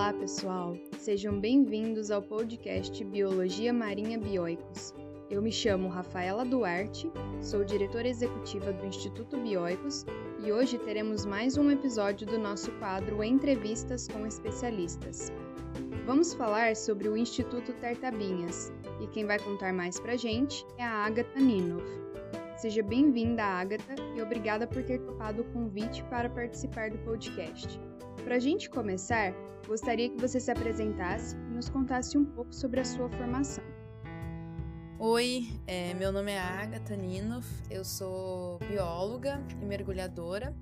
Olá, pessoal! Sejam bem-vindos ao podcast Biologia Marinha Bioicos. Eu me chamo Rafaela Duarte, sou diretora executiva do Instituto Bioicos e hoje teremos mais um episódio do nosso quadro Entrevistas com Especialistas. Vamos falar sobre o Instituto Tartabinhas e quem vai contar mais pra gente é a Agatha Ninov. Seja bem-vinda, Agatha, e obrigada por ter topado o convite para participar do podcast. Para a gente começar, gostaria que você se apresentasse e nos contasse um pouco sobre a sua formação. Oi, é, meu nome é Agatha Ninov, eu sou bióloga e mergulhadora.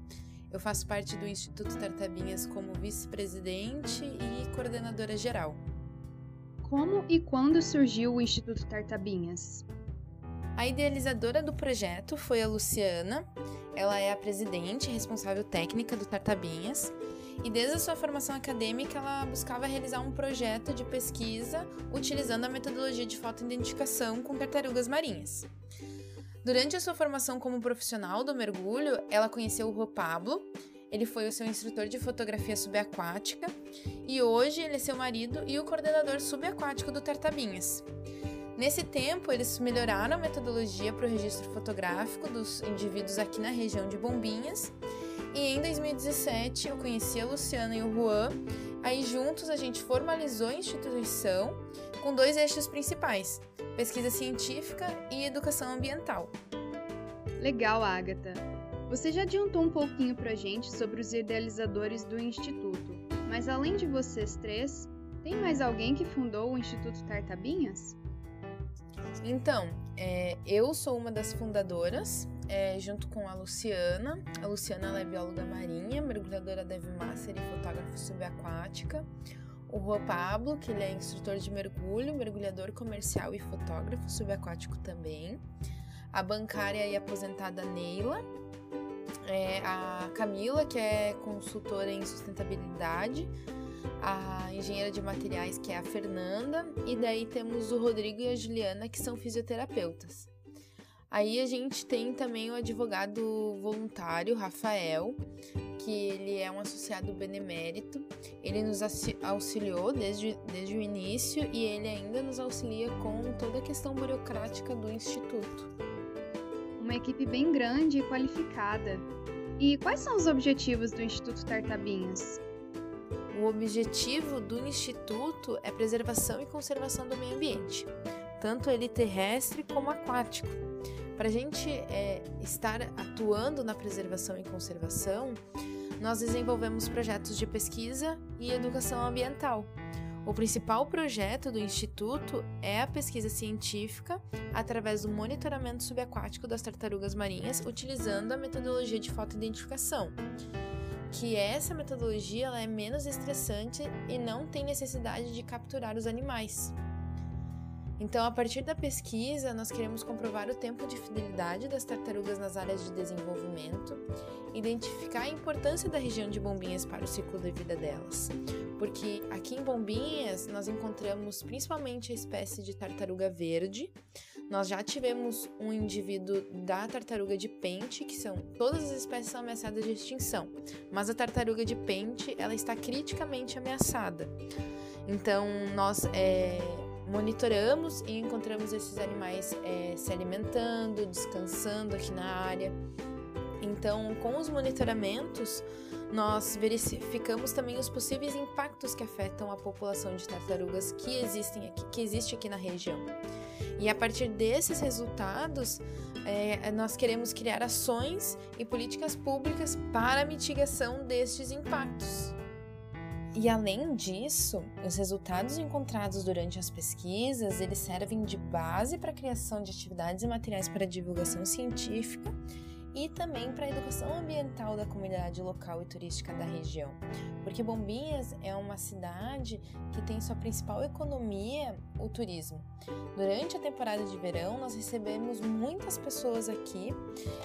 Eu faço parte do Instituto Tartabinhas como vice-presidente e coordenadora geral. Como e quando surgiu o Instituto Tartabinhas? A idealizadora do projeto foi a Luciana. Ela é a presidente e responsável técnica do Tartabinhas. E desde a sua formação acadêmica, ela buscava realizar um projeto de pesquisa utilizando a metodologia de fotoidentificação com tartarugas marinhas. Durante a sua formação como profissional do mergulho, ela conheceu o Rô Pablo. Ele foi o seu instrutor de fotografia subaquática e hoje ele é seu marido e o coordenador subaquático do Tartabinhas. Nesse tempo, eles melhoraram a metodologia para o registro fotográfico dos indivíduos aqui na região de Bombinhas. E em 2017 eu conheci a Luciana e o Juan. Aí juntos a gente formalizou a instituição com dois eixos principais: pesquisa científica e educação ambiental. Legal, Agatha. Você já adiantou um pouquinho para a gente sobre os idealizadores do instituto, mas além de vocês três, tem mais alguém que fundou o Instituto Tartabinhas? Então, é, eu sou uma das fundadoras, é, junto com a Luciana. A Luciana é bióloga marinha, mergulhadora Deve Master e fotógrafa subaquática. O Juan Pablo, que ele é instrutor de mergulho, mergulhador comercial e fotógrafo subaquático também. A bancária e aposentada Neila. É, a Camila, que é consultora em sustentabilidade a engenheira de materiais, que é a Fernanda, e daí temos o Rodrigo e a Juliana, que são fisioterapeutas. Aí a gente tem também o advogado voluntário, Rafael, que ele é um associado benemérito. Ele nos auxiliou desde, desde o início e ele ainda nos auxilia com toda a questão burocrática do Instituto. Uma equipe bem grande e qualificada. E quais são os objetivos do Instituto Tartabinhas? O objetivo do Instituto é preservação e conservação do meio ambiente, tanto ele terrestre como aquático. Para a gente é, estar atuando na preservação e conservação, nós desenvolvemos projetos de pesquisa e educação ambiental. O principal projeto do Instituto é a pesquisa científica através do monitoramento subaquático das tartarugas marinhas utilizando a metodologia de fotoidentificação que essa metodologia ela é menos estressante e não tem necessidade de capturar os animais. Então, a partir da pesquisa, nós queremos comprovar o tempo de fidelidade das tartarugas nas áreas de desenvolvimento, identificar a importância da região de Bombinhas para o ciclo de vida delas, porque aqui em Bombinhas nós encontramos principalmente a espécie de tartaruga verde, nós já tivemos um indivíduo da tartaruga de pente, que são todas as espécies são ameaçadas de extinção, mas a tartaruga de pente ela está criticamente ameaçada. Então nós é, monitoramos e encontramos esses animais é, se alimentando, descansando aqui na área. Então, com os monitoramentos, nós verificamos também os possíveis impactos que afetam a população de tartarugas que existem aqui, que existe aqui na região. E a partir desses resultados, é, nós queremos criar ações e políticas públicas para a mitigação destes impactos. E além disso, os resultados encontrados durante as pesquisas, eles servem de base para a criação de atividades e materiais para divulgação científica e também para a educação ambiental da comunidade local e turística da região. Porque Bombinhas é uma cidade que tem sua principal economia o turismo. Durante a temporada de verão, nós recebemos muitas pessoas aqui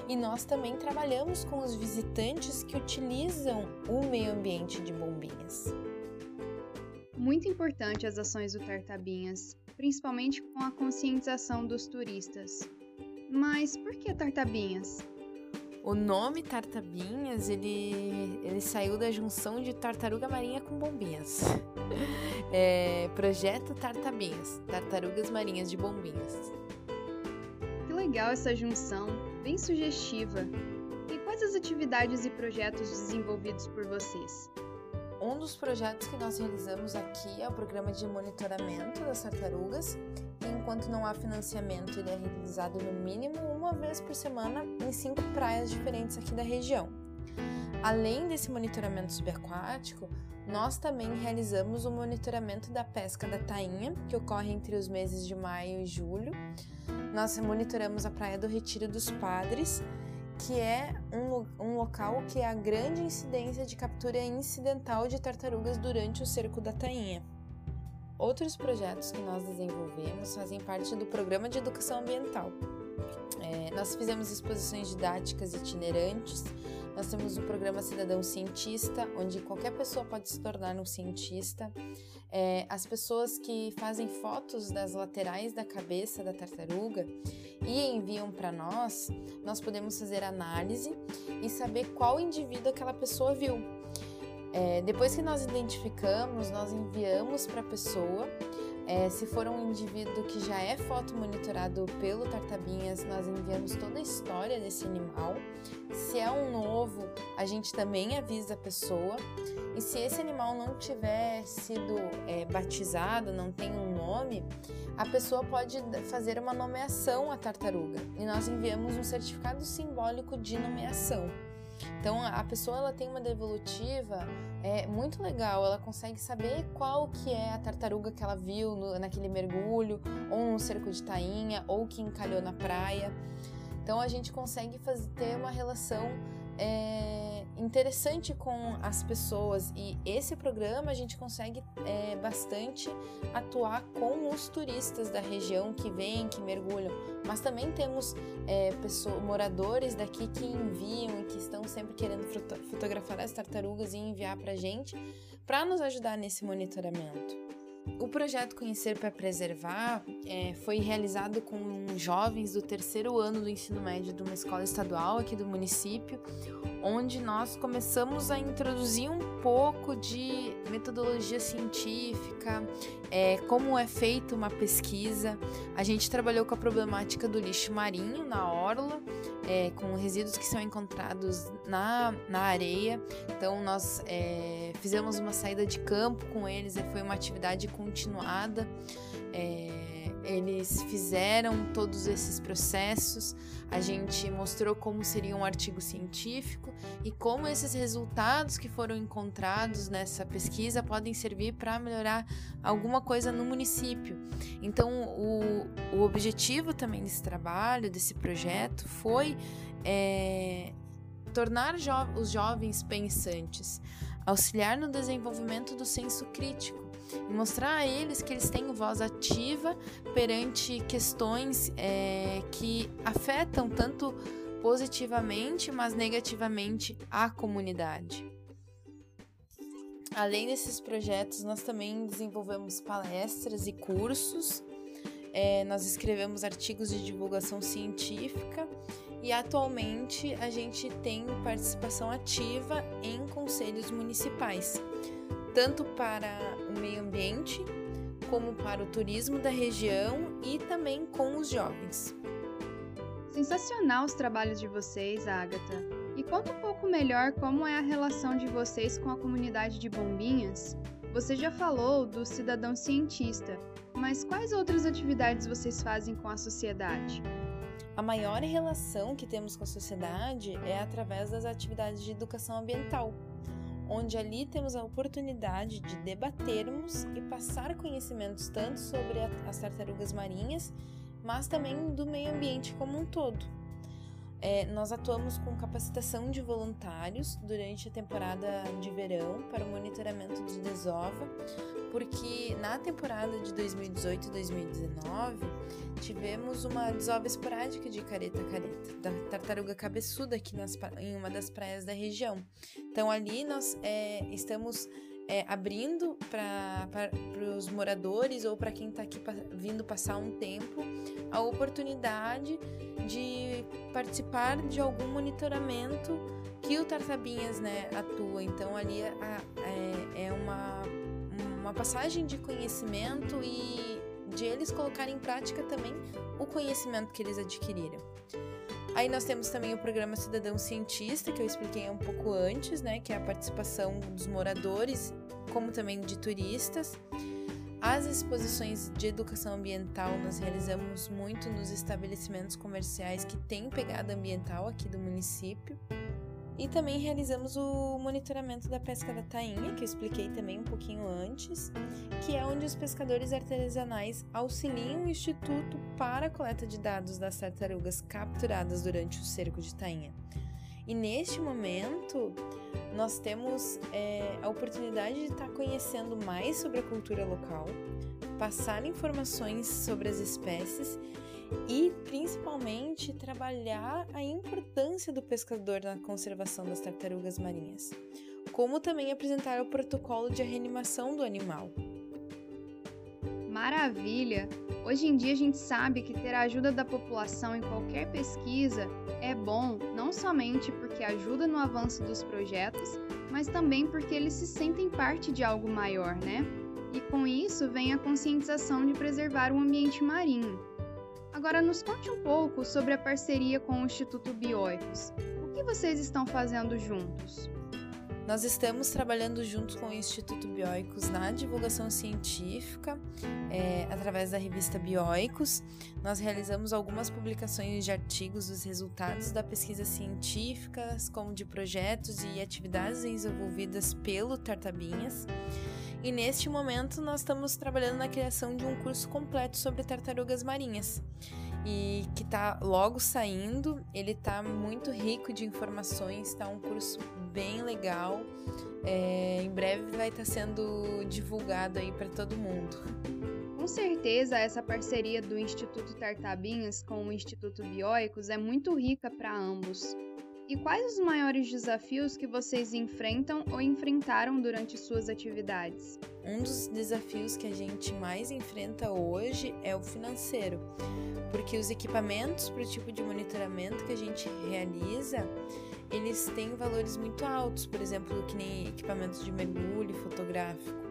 e nós também trabalhamos com os visitantes que utilizam o meio ambiente de Bombinhas. Muito importante as ações do Tartabinhas, principalmente com a conscientização dos turistas. Mas por que Tartabinhas? O nome Tartabinhas, ele, ele saiu da junção de tartaruga marinha com bombinhas. É, projeto Tartabinhas, tartarugas marinhas de bombinhas. Que legal essa junção, bem sugestiva. E quais as atividades e projetos desenvolvidos por vocês? Um dos projetos que nós realizamos aqui é o programa de monitoramento das tartarugas. Enquanto não há financiamento, ele é realizado no mínimo uma vez por semana em cinco praias diferentes aqui da região. Além desse monitoramento subaquático, nós também realizamos o monitoramento da pesca da tainha, que ocorre entre os meses de maio e julho. Nós monitoramos a Praia do Retiro dos Padres, que é um, um local que é a grande incidência de captura incidental de tartarugas durante o cerco da tainha. Outros projetos que nós desenvolvemos fazem parte do Programa de Educação Ambiental. É, nós fizemos exposições didáticas itinerantes, nós temos o programa Cidadão Cientista, onde qualquer pessoa pode se tornar um cientista. É, as pessoas que fazem fotos das laterais da cabeça da tartaruga e enviam para nós, nós podemos fazer análise e saber qual indivíduo aquela pessoa viu. É, depois que nós identificamos, nós enviamos para a pessoa é, se for um indivíduo que já é foto monitorado pelo Tartabinhas, nós enviamos toda a história desse animal. Se é um novo, a gente também avisa a pessoa. E se esse animal não tiver sido é, batizado, não tem um nome, a pessoa pode fazer uma nomeação à tartaruga. E nós enviamos um certificado simbólico de nomeação. Então a pessoa ela tem uma devolutiva é muito legal, ela consegue saber qual que é a tartaruga que ela viu no, naquele mergulho, ou no cerco de tainha, ou que encalhou na praia. Então a gente consegue fazer, ter uma relação é, interessante com as pessoas e esse programa a gente consegue é, bastante atuar com os turistas da região que vêm, que mergulham, mas também temos é, pessoas, moradores daqui que enviam e que estão sempre querendo fotografar as tartarugas e enviar para gente para nos ajudar nesse monitoramento. O projeto Conhecer para Preservar é, foi realizado com jovens do terceiro ano do ensino médio de uma escola estadual aqui do município, onde nós começamos a introduzir um pouco de metodologia científica, é, como é feita uma pesquisa. A gente trabalhou com a problemática do lixo marinho na orla, é, com resíduos que são encontrados na, na areia. Então, nós é, fizemos uma saída de campo com eles, foi uma atividade continuada. É, eles fizeram todos esses processos, a gente mostrou como seria um artigo científico e como esses resultados que foram encontrados nessa pesquisa podem servir para melhorar alguma coisa no município. Então, o, o objetivo também desse trabalho, desse projeto, foi é, tornar jo os jovens pensantes, auxiliar no desenvolvimento do senso crítico e mostrar a eles que eles têm voz ativa perante questões é, que afetam tanto positivamente, mas negativamente a comunidade. Além desses projetos, nós também desenvolvemos palestras e cursos, é, nós escrevemos artigos de divulgação científica e atualmente a gente tem participação ativa em conselhos municipais tanto para o meio ambiente, como para o turismo da região e também com os jovens. Sensacional os trabalhos de vocês, Agatha. E conta um pouco melhor como é a relação de vocês com a comunidade de Bombinhas. Você já falou do cidadão cientista, mas quais outras atividades vocês fazem com a sociedade? A maior relação que temos com a sociedade é através das atividades de educação ambiental, onde ali temos a oportunidade de debatermos e passar conhecimentos tanto sobre as tartarugas marinhas, mas também do meio ambiente como um todo. É, nós atuamos com capacitação de voluntários durante a temporada de verão para o monitoramento de desova, porque na temporada de 2018 e 2019 tivemos uma desova esporádica de careta careta, da tartaruga cabeçuda aqui nas, em uma das praias da região. Então ali nós é, estamos é, abrindo para os moradores ou para quem está aqui vindo passar um tempo a oportunidade de participar de algum monitoramento que o Tartabinhas né, atua. Então, ali é, é, é uma, uma passagem de conhecimento e de eles colocarem em prática também o conhecimento que eles adquiriram. Aí nós temos também o programa Cidadão Cientista, que eu expliquei um pouco antes, né, que é a participação dos moradores, como também de turistas. As exposições de educação ambiental nós realizamos muito nos estabelecimentos comerciais que têm pegada ambiental aqui do município. E também realizamos o monitoramento da pesca da tainha, que eu expliquei também um pouquinho antes, que é onde os pescadores artesanais auxiliam o Instituto para a coleta de dados das tartarugas capturadas durante o cerco de tainha. E neste momento, nós temos é, a oportunidade de estar conhecendo mais sobre a cultura local, passar informações sobre as espécies e principalmente trabalhar a importância do pescador na conservação das tartarugas marinhas, como também apresentar o protocolo de reanimação do animal. Maravilha! Hoje em dia a gente sabe que ter a ajuda da população em qualquer pesquisa é bom, não somente porque ajuda no avanço dos projetos, mas também porque eles se sentem parte de algo maior, né? E com isso vem a conscientização de preservar o ambiente marinho. Agora nos conte um pouco sobre a parceria com o Instituto Bioicos. O que vocês estão fazendo juntos? Nós estamos trabalhando junto com o Instituto Bioicos na divulgação científica, é, através da revista Bioicos. Nós realizamos algumas publicações de artigos dos resultados da pesquisa científica, como de projetos e atividades desenvolvidas pelo Tartabinhas. E neste momento nós estamos trabalhando na criação de um curso completo sobre tartarugas marinhas. E que está logo saindo, ele está muito rico de informações, está um curso bem legal. É, em breve vai estar tá sendo divulgado aí para todo mundo. Com certeza, essa parceria do Instituto Tartabinhas com o Instituto Bioicos é muito rica para ambos. E quais os maiores desafios que vocês enfrentam ou enfrentaram durante suas atividades? Um dos desafios que a gente mais enfrenta hoje é o financeiro, porque os equipamentos para o tipo de monitoramento que a gente realiza, eles têm valores muito altos, por exemplo, que nem equipamentos de mergulho fotográfico.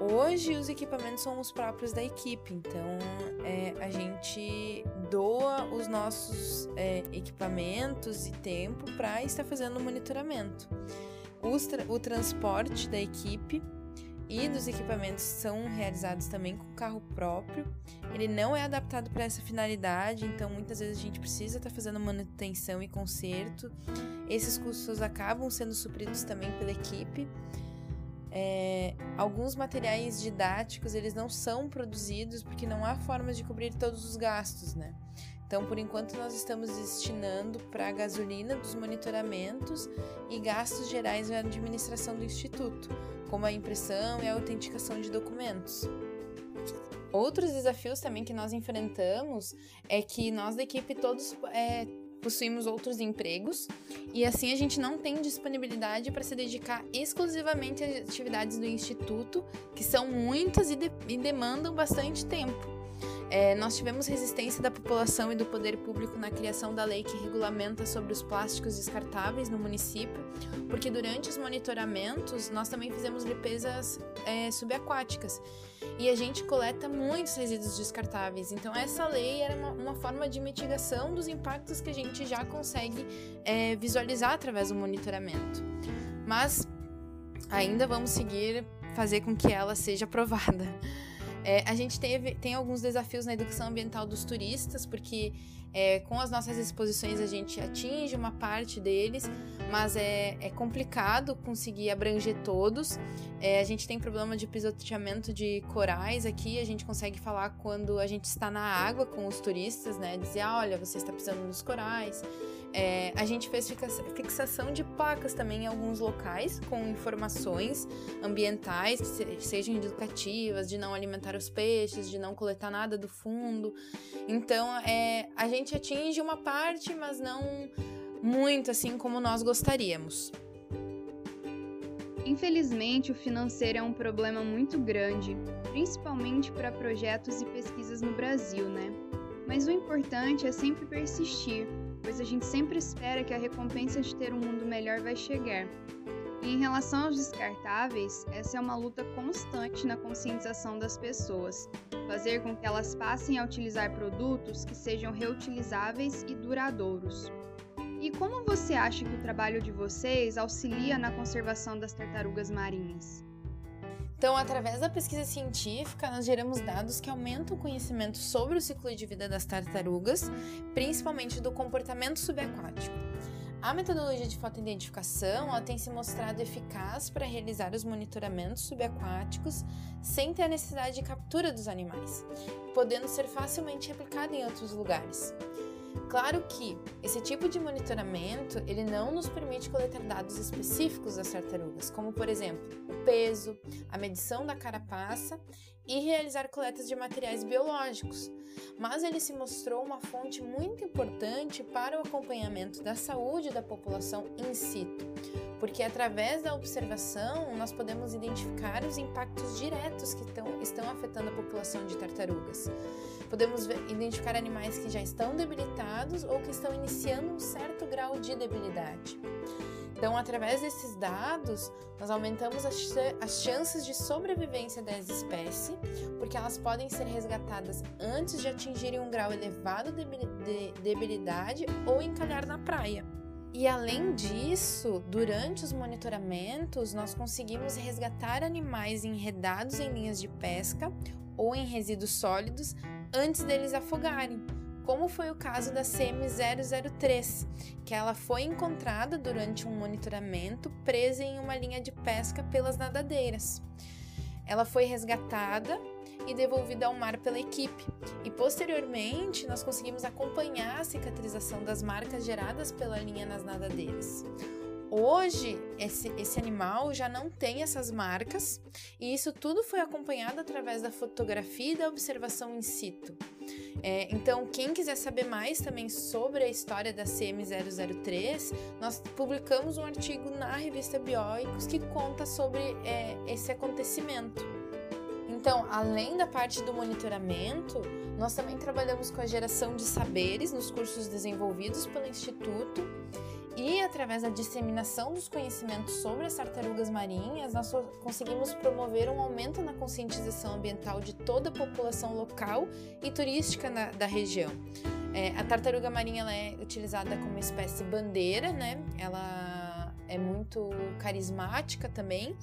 Hoje os equipamentos são os próprios da equipe, então é, a gente doa os nossos é, equipamentos e tempo para estar fazendo o monitoramento. Tra o transporte da equipe e dos equipamentos são realizados também com carro próprio. Ele não é adaptado para essa finalidade, então muitas vezes a gente precisa estar fazendo manutenção e conserto. Esses custos acabam sendo supridos também pela equipe. É, alguns materiais didáticos eles não são produzidos porque não há formas de cobrir todos os gastos, né? Então, por enquanto, nós estamos destinando para a gasolina dos monitoramentos e gastos gerais da administração do Instituto, como a impressão e a autenticação de documentos. Outros desafios também que nós enfrentamos é que nós da equipe todos é, possuímos outros empregos e assim a gente não tem disponibilidade para se dedicar exclusivamente às atividades do instituto, que são muitas e, de e demandam bastante tempo. É, nós tivemos resistência da população e do poder público na criação da lei que regulamenta sobre os plásticos descartáveis no município, porque durante os monitoramentos nós também fizemos limpezas é, subaquáticas e a gente coleta muitos resíduos descartáveis. Então, essa lei era uma, uma forma de mitigação dos impactos que a gente já consegue é, visualizar através do monitoramento. Mas ainda vamos seguir fazer com que ela seja aprovada. É, a gente teve, tem alguns desafios na educação ambiental dos turistas, porque é, com as nossas exposições a gente atinge uma parte deles, mas é, é complicado conseguir abranger todos. É, a gente tem problema de pisoteamento de corais aqui, a gente consegue falar quando a gente está na água com os turistas, né? Dizer, ah, olha, você está pisando nos corais. É, a gente fez fixação de placas também em alguns locais com informações ambientais, que sejam educativas, de não alimentar os peixes, de não coletar nada do fundo. Então, é, a gente atinge uma parte, mas não muito assim como nós gostaríamos. Infelizmente, o financeiro é um problema muito grande, principalmente para projetos e pesquisas no Brasil, né? Mas o importante é sempre persistir, pois a gente sempre espera que a recompensa de ter um mundo melhor vai chegar. E em relação aos descartáveis, essa é uma luta constante na conscientização das pessoas, fazer com que elas passem a utilizar produtos que sejam reutilizáveis e duradouros. E como você acha que o trabalho de vocês auxilia na conservação das tartarugas marinhas? Então, através da pesquisa científica, nós geramos dados que aumentam o conhecimento sobre o ciclo de vida das tartarugas, principalmente do comportamento subaquático. A metodologia de fotoidentificação tem se mostrado eficaz para realizar os monitoramentos subaquáticos sem ter a necessidade de captura dos animais, podendo ser facilmente replicada em outros lugares. Claro que esse tipo de monitoramento ele não nos permite coletar dados específicos das tartarugas, como por exemplo o peso, a medição da carapaça e realizar coletas de materiais biológicos, mas ele se mostrou uma fonte muito importante para o acompanhamento da saúde da população in situ, porque através da observação nós podemos identificar os impactos diretos que estão, estão afetando a população de tartarugas. Podemos identificar animais que já estão debilitados ou que estão iniciando um certo grau de debilidade. Então, através desses dados, nós aumentamos as chances de sobrevivência das espécies, porque elas podem ser resgatadas antes de atingirem um grau elevado de debilidade ou encalhar na praia. E além disso, durante os monitoramentos, nós conseguimos resgatar animais enredados em linhas de pesca ou em resíduos sólidos antes deles afogarem como foi o caso da CM003, que ela foi encontrada durante um monitoramento presa em uma linha de pesca pelas nadadeiras. Ela foi resgatada e devolvida ao mar pela equipe, e posteriormente nós conseguimos acompanhar a cicatrização das marcas geradas pela linha nas nadadeiras. Hoje, esse, esse animal já não tem essas marcas, e isso tudo foi acompanhado através da fotografia e da observação in situ. É, então, quem quiser saber mais também sobre a história da CM003, nós publicamos um artigo na revista Bioicos que conta sobre é, esse acontecimento. Então, além da parte do monitoramento, nós também trabalhamos com a geração de saberes nos cursos desenvolvidos pelo Instituto e através da disseminação dos conhecimentos sobre as tartarugas marinhas, nós conseguimos promover um aumento na conscientização ambiental de toda a população local e turística na, da região. É, a tartaruga marinha ela é utilizada como espécie bandeira, né? Ela é muito carismática também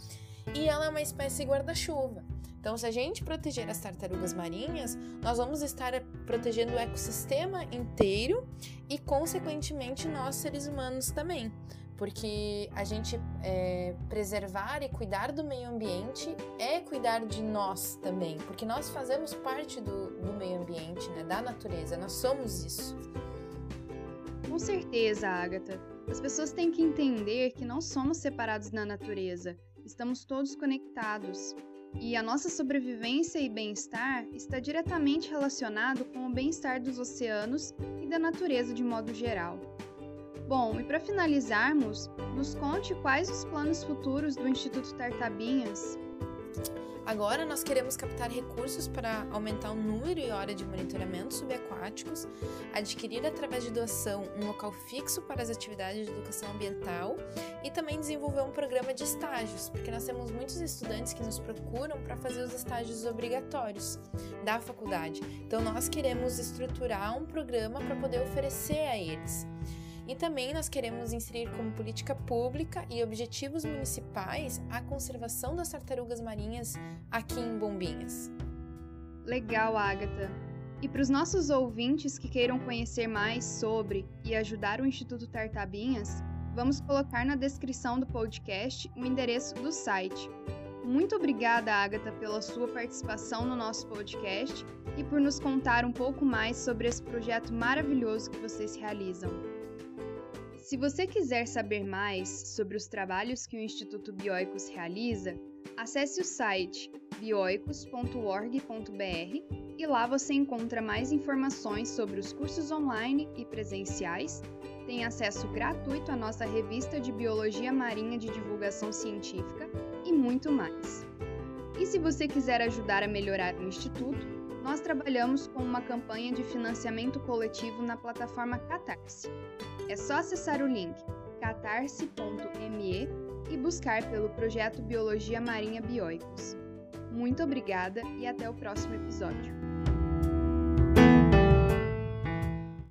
e ela é uma espécie guarda-chuva. Então, se a gente proteger as tartarugas marinhas, nós vamos estar protegendo o ecossistema inteiro e, consequentemente, nós seres humanos também. Porque a gente é, preservar e cuidar do meio ambiente é cuidar de nós também, porque nós fazemos parte do, do meio ambiente, né, da natureza, nós somos isso. Com certeza, Agatha. As pessoas têm que entender que não somos separados na natureza, estamos todos conectados. E a nossa sobrevivência e bem-estar está diretamente relacionado com o bem-estar dos oceanos e da natureza de modo geral. Bom, e para finalizarmos, nos conte quais os planos futuros do Instituto Tartabinhas Agora nós queremos captar recursos para aumentar o número e hora de monitoramento subaquáticos, adquirir através de doação um local fixo para as atividades de educação ambiental e também desenvolver um programa de estágios, porque nós temos muitos estudantes que nos procuram para fazer os estágios obrigatórios da faculdade. Então nós queremos estruturar um programa para poder oferecer a eles. E também nós queremos inserir como política pública e objetivos municipais a conservação das tartarugas marinhas aqui em Bombinhas. Legal, Agatha. E para os nossos ouvintes que queiram conhecer mais sobre e ajudar o Instituto Tartabinhas, vamos colocar na descrição do podcast o endereço do site. Muito obrigada, Agatha, pela sua participação no nosso podcast e por nos contar um pouco mais sobre esse projeto maravilhoso que vocês realizam. Se você quiser saber mais sobre os trabalhos que o Instituto Bioicos realiza, acesse o site bioicos.org.br e lá você encontra mais informações sobre os cursos online e presenciais tem acesso gratuito à nossa revista de Biologia Marinha de Divulgação Científica e muito mais. E se você quiser ajudar a melhorar o Instituto, nós trabalhamos com uma campanha de financiamento coletivo na plataforma Catarse. É só acessar o link catarse.me e buscar pelo projeto Biologia Marinha Bioicos. Muito obrigada e até o próximo episódio.